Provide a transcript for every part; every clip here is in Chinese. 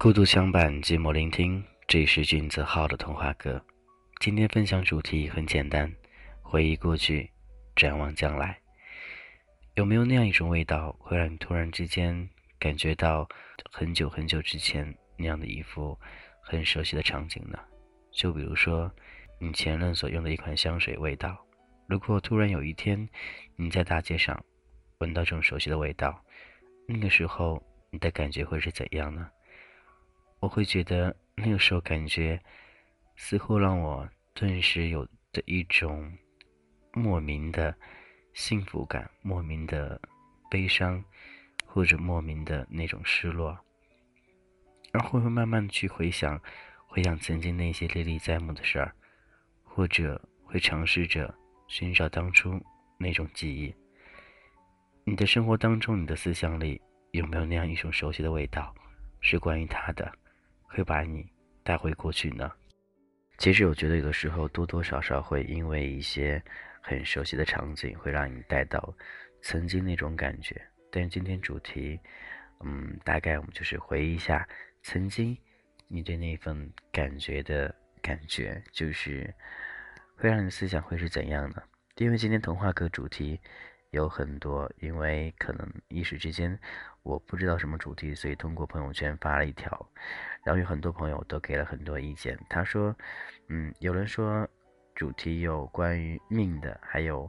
孤独相伴，寂寞聆听。这是君子号的童话歌。今天分享主题很简单：回忆过去，展望将来。有没有那样一种味道，会让你突然之间感觉到很久很久之前那样的一幅很熟悉的场景呢？就比如说，你前任所用的一款香水味道。如果突然有一天，你在大街上闻到这种熟悉的味道，那个时候你的感觉会是怎样呢？我会觉得那个时候感觉，似乎让我顿时有的一种莫名的幸福感、莫名的悲伤，或者莫名的那种失落，然后会慢慢的去回想，回想曾经那些历历在目的事儿，或者会尝试着寻找当初那种记忆。你的生活当中，你的思想里有没有那样一种熟悉的味道，是关于他的？会把你带回过去呢？其实我觉得有的时候多多少少会因为一些很熟悉的场景，会让你带到曾经那种感觉。但是今天主题，嗯，大概我们就是回忆一下曾经你对那份感觉的感觉，就是会让你思想会是怎样的？因为今天童话课主题。有很多，因为可能一时之间我不知道什么主题，所以通过朋友圈发了一条，然后有很多朋友都给了很多意见。他说：“嗯，有人说主题有关于命的，还有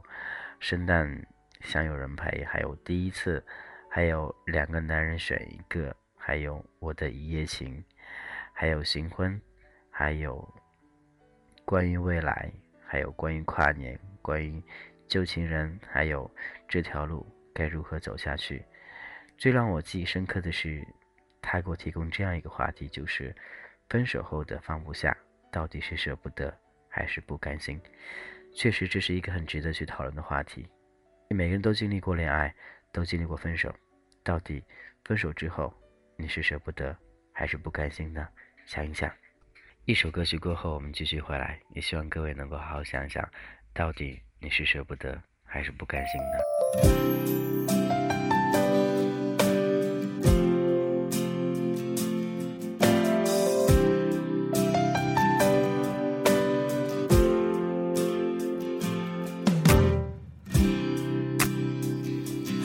圣诞想有人陪，还有第一次，还有两个男人选一个，还有我的一夜情，还有新婚，还有关于未来，还有关于跨年，关于。”旧情人，还有这条路该如何走下去？最让我记忆深刻的是，他给我提供这样一个话题，就是分手后的放不下，到底是舍不得还是不甘心？确实，这是一个很值得去讨论的话题。每个人都经历过恋爱，都经历过分手，到底分手之后你是舍不得还是不甘心呢？想一想。一首歌曲过后，我们继续回来，也希望各位能够好好想想，到底。你是舍不得还是不甘心呢？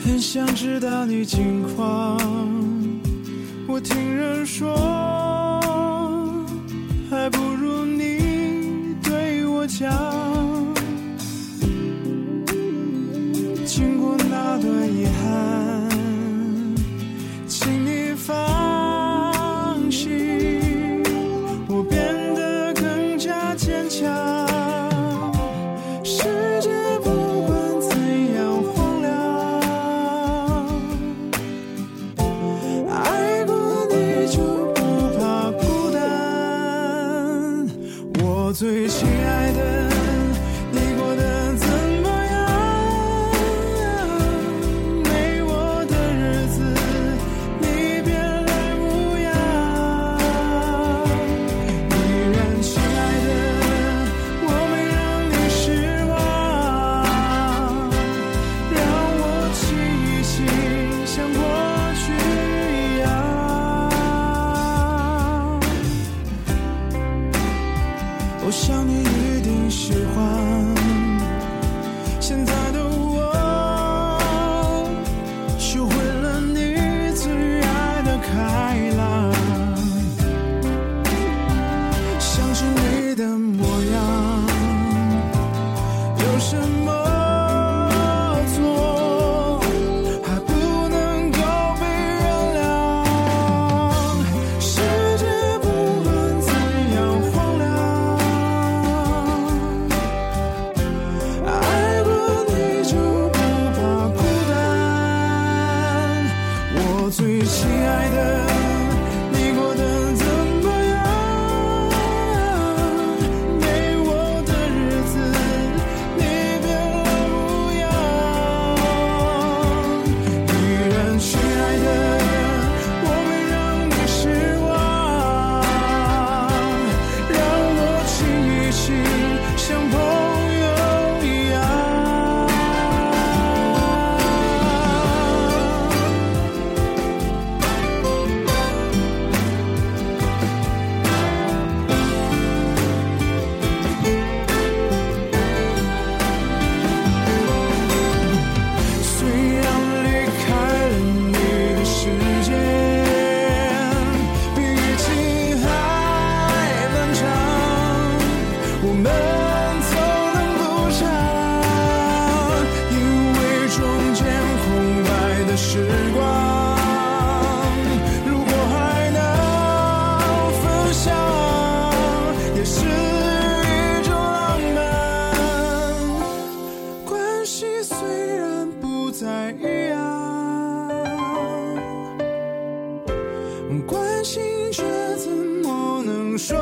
很想知道你近况，心却怎么能说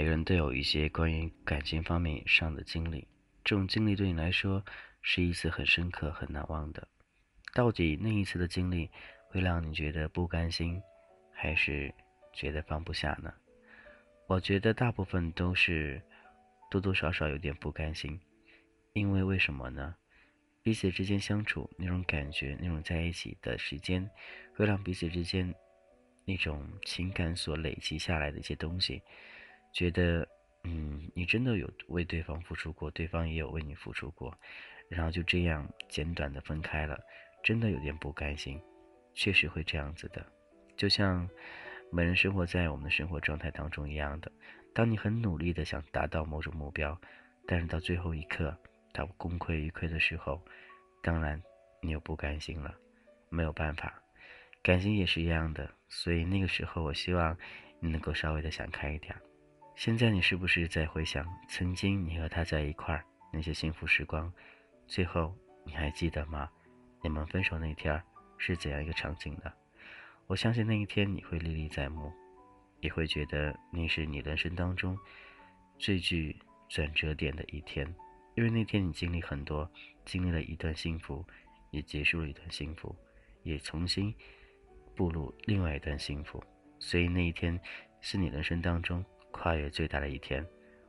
每个人都有一些关于感情方面上的经历，这种经历对你来说是一次很深刻、很难忘的。到底那一次的经历会让你觉得不甘心，还是觉得放不下呢？我觉得大部分都是多多少少有点不甘心，因为为什么呢？彼此之间相处那种感觉，那种在一起的时间，会让彼此之间那种情感所累积下来的一些东西，觉得嗯，你真的有为对方付出过，对方也有为你付出过，然后就这样简短的分开了，真的有点不甘心，确实会这样子的，就像每人生活在我们的生活状态当中一样的，当你很努力的想达到某种目标，但是到最后一刻，它功亏一篑的时候，当然你又不甘心了，没有办法，感情也是一样的，所以那个时候我希望你能够稍微的想开一点。现在你是不是在回想曾经你和他在一块儿那些幸福时光？最后你还记得吗？你们分手那天是怎样一个场景呢？我相信那一天你会历历在目，也会觉得那是你人生当中最具转折点的一天，因为那天你经历很多，经历了一段幸福，也结束了一段幸福，也重新步入另外一段幸福，所以那一天是你人生当中跨越最大的一天。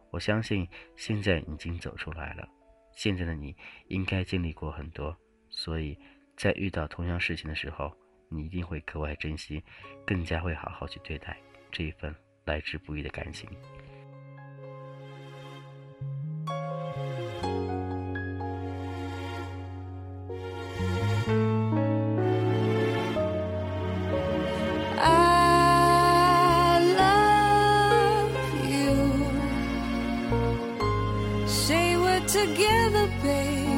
我相信现在已经走出来了，现在的你应该经历过很多，所以在遇到同样事情的时候，你一定会格外珍惜，更加会好好去对待这一份来之不易的感情。Together, babe.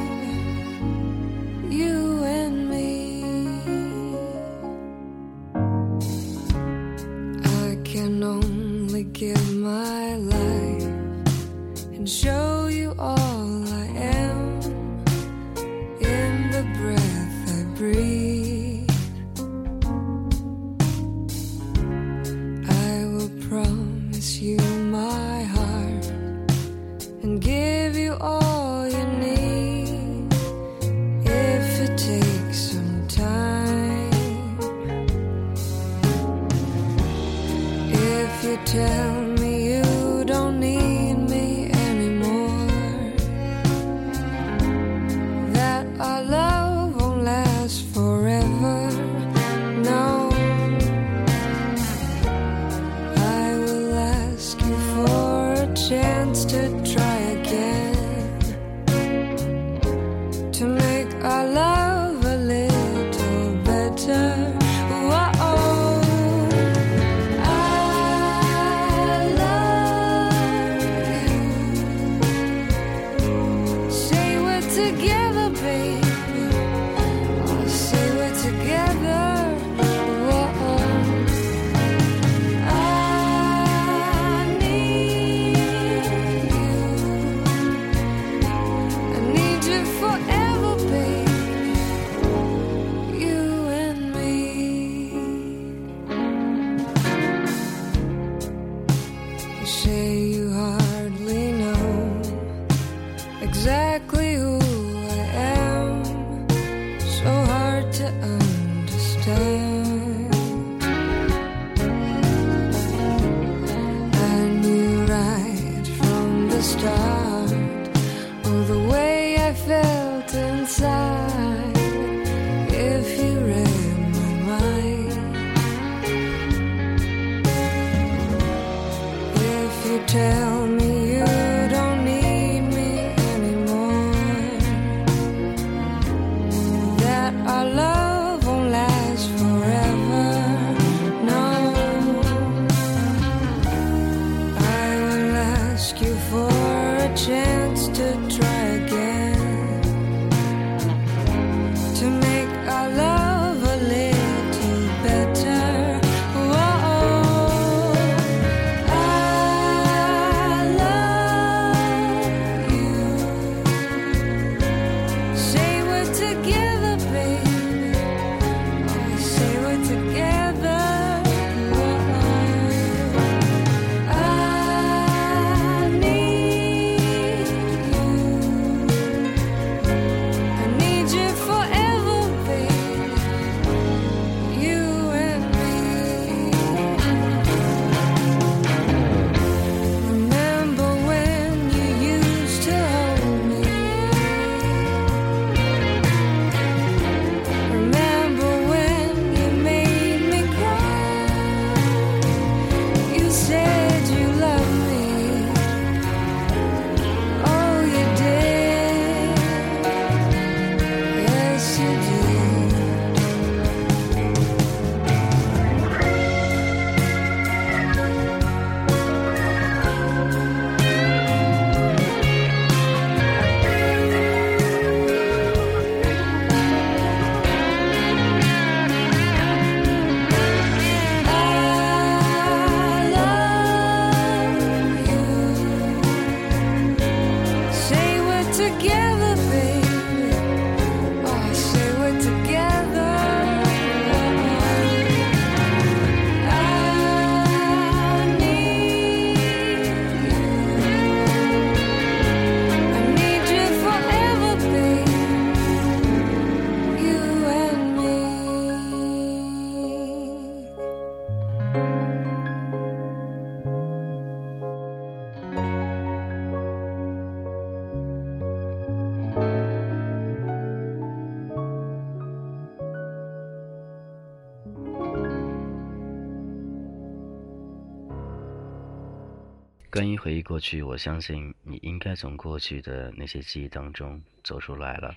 关于回忆过去，我相信你应该从过去的那些记忆当中走出来了。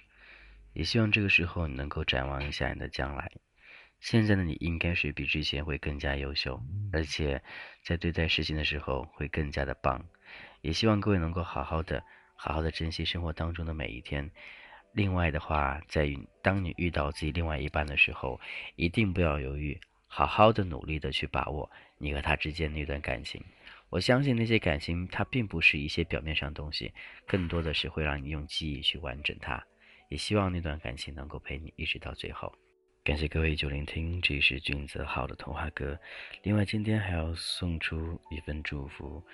也希望这个时候你能够展望一下你的将来。现在的你应该是比之前会更加优秀，而且在对待事情的时候会更加的棒。也希望各位能够好好的、好好的珍惜生活当中的每一天。另外的话，在当你遇到自己另外一半的时候，一定不要犹豫，好好的努力的去把握你和他之间那段感情。我相信那些感情，它并不是一些表面上东西，更多的是会让你用记忆去完整它。也希望那段感情能够陪你一直到最后。感谢各位就聆听，这是俊泽浩的童话歌。另外，今天还要送出一份祝福。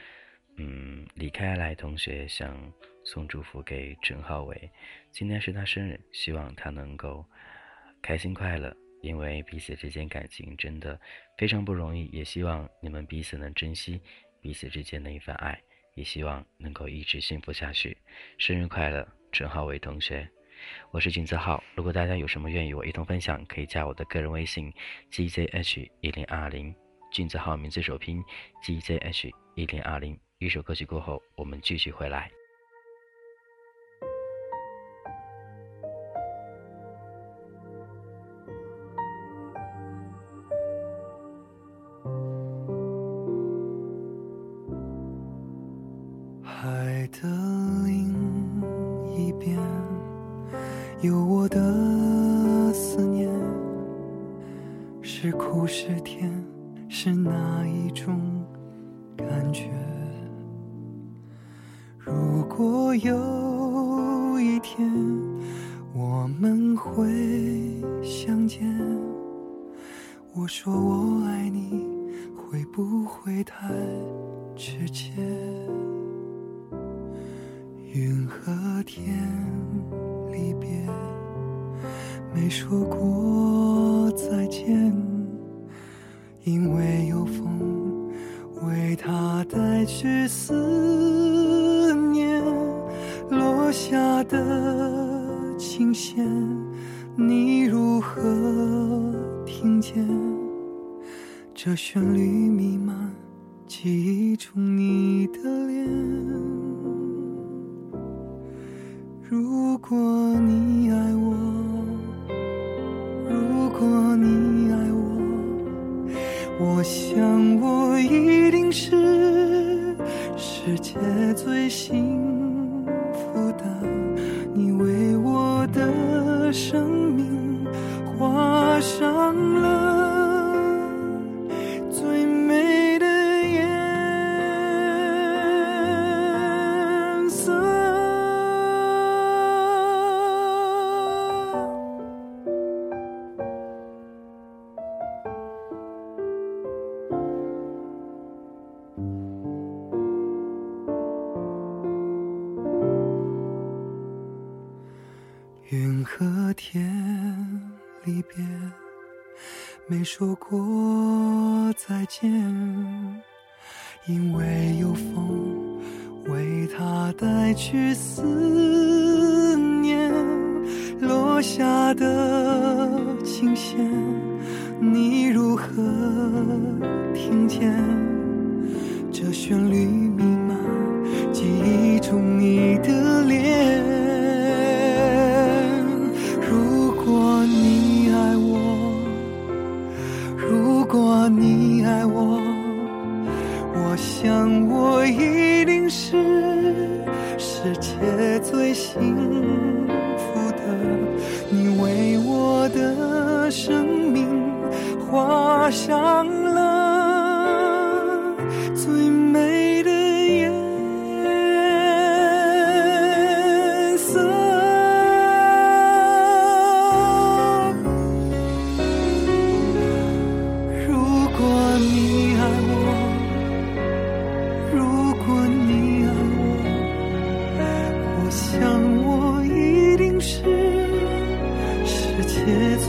嗯，李开来同学想送祝福给陈浩伟，今天是他生日，希望他能够开心快乐。因为彼此之间感情真的非常不容易，也希望你们彼此能珍惜。彼此之间的一份爱，也希望能够一直幸福下去。生日快乐，陈浩伟同学！我是君子浩。如果大家有什么愿意我一同分享，可以加我的个人微信：gzh 一零二零。君子浩名字首拼：gzh 一零二零。一首歌曲过后，我们继续回来。不会太直接？云和天。离别，没说过再见，因为有风为他带去思念，落下的琴弦，你如何听见？这旋律弥漫记忆中你的脸。如果你爱我，如果你爱我，我想我一定是世界最幸福的。你为我的生命画上了。你如何听见？这旋律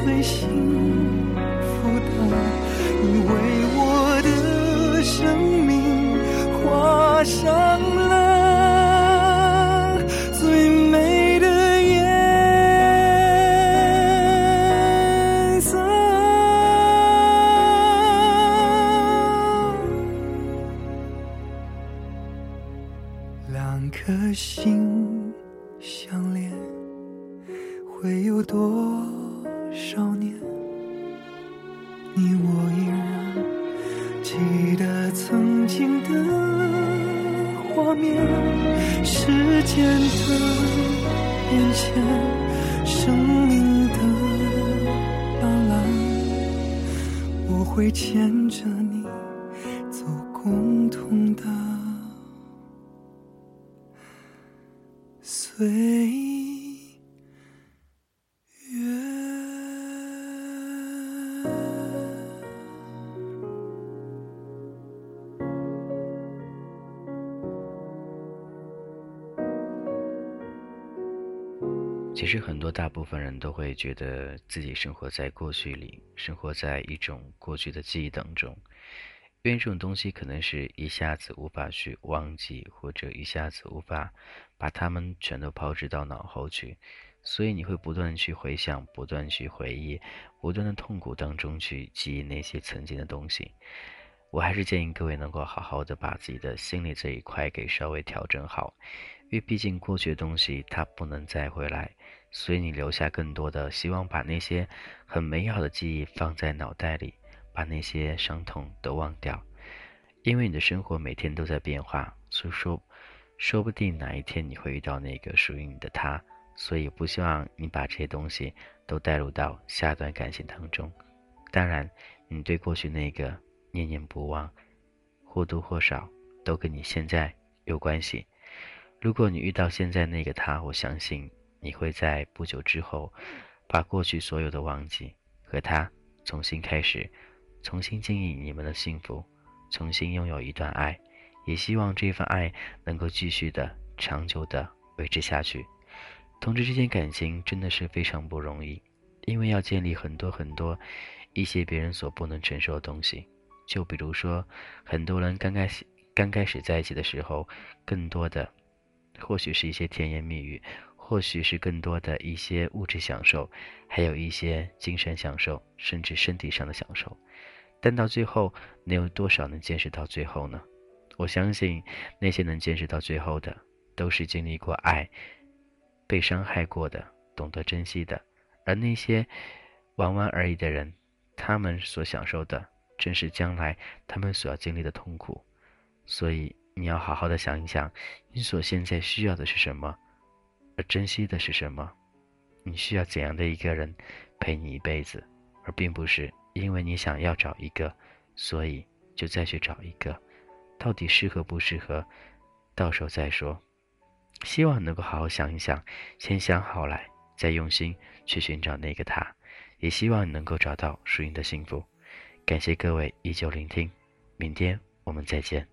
随心。生命的斑斓，我会牵着你走共同的岁多大部分人都会觉得自己生活在过去里，生活在一种过去的记忆当中，因为这种东西可能是一下子无法去忘记，或者一下子无法把它们全都抛掷到脑后去，所以你会不断去回想，不断去回忆，不断的痛苦当中去记忆那些曾经的东西。我还是建议各位能够好好的把自己的心理这一块给稍微调整好，因为毕竟过去的东西它不能再回来。所以你留下更多的希望，把那些很美好的记忆放在脑袋里，把那些伤痛都忘掉。因为你的生活每天都在变化，所以说，说不定哪一天你会遇到那个属于你的他。所以不希望你把这些东西都带入到下段感情当中。当然，你对过去那个念念不忘，或多或少都跟你现在有关系。如果你遇到现在那个他，我相信。你会在不久之后，把过去所有的忘记，和他重新开始，重新经营你们的幸福，重新拥有一段爱，也希望这份爱能够继续的长久的维持下去。同志之间感情真的是非常不容易，因为要建立很多很多一些别人所不能承受的东西，就比如说，很多人刚开始刚开始在一起的时候，更多的或许是一些甜言蜜语。或许是更多的一些物质享受，还有一些精神享受，甚至身体上的享受，但到最后，能有多少能坚持到最后呢？我相信那些能坚持到最后的，都是经历过爱、被伤害过的，懂得珍惜的。而那些玩玩而已的人，他们所享受的，正是将来他们所要经历的痛苦。所以，你要好好的想一想，你所现在需要的是什么？而珍惜的是什么？你需要怎样的一个人陪你一辈子，而并不是因为你想要找一个，所以就再去找一个。到底适合不适合，到时候再说。希望能够好好想一想，先想好来，再用心去寻找那个他。也希望你能够找到属于你的幸福。感谢各位依旧聆听，明天我们再见。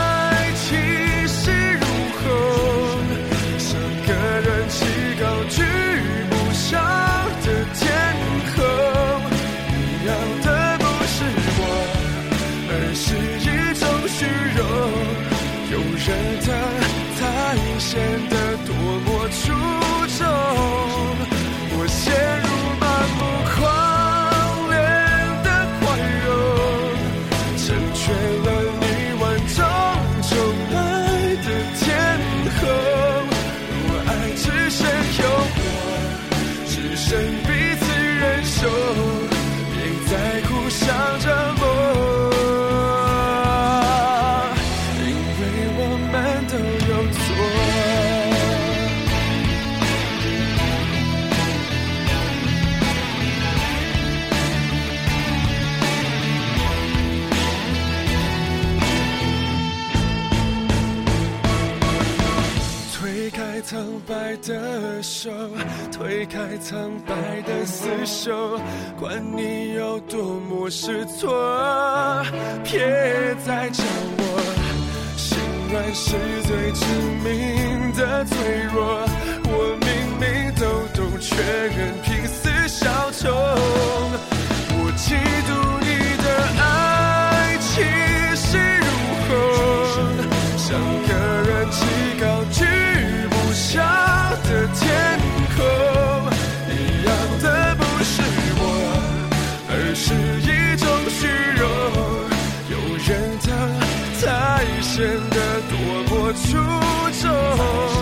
高举不下的天空。你要的不是我，而是一种虚荣，有人疼苍白的手，推开苍白的厮守，管你有多么失措，别再叫我心软是最致命的脆弱。我明明都懂，却仍拼死效忠。我显得多么出众。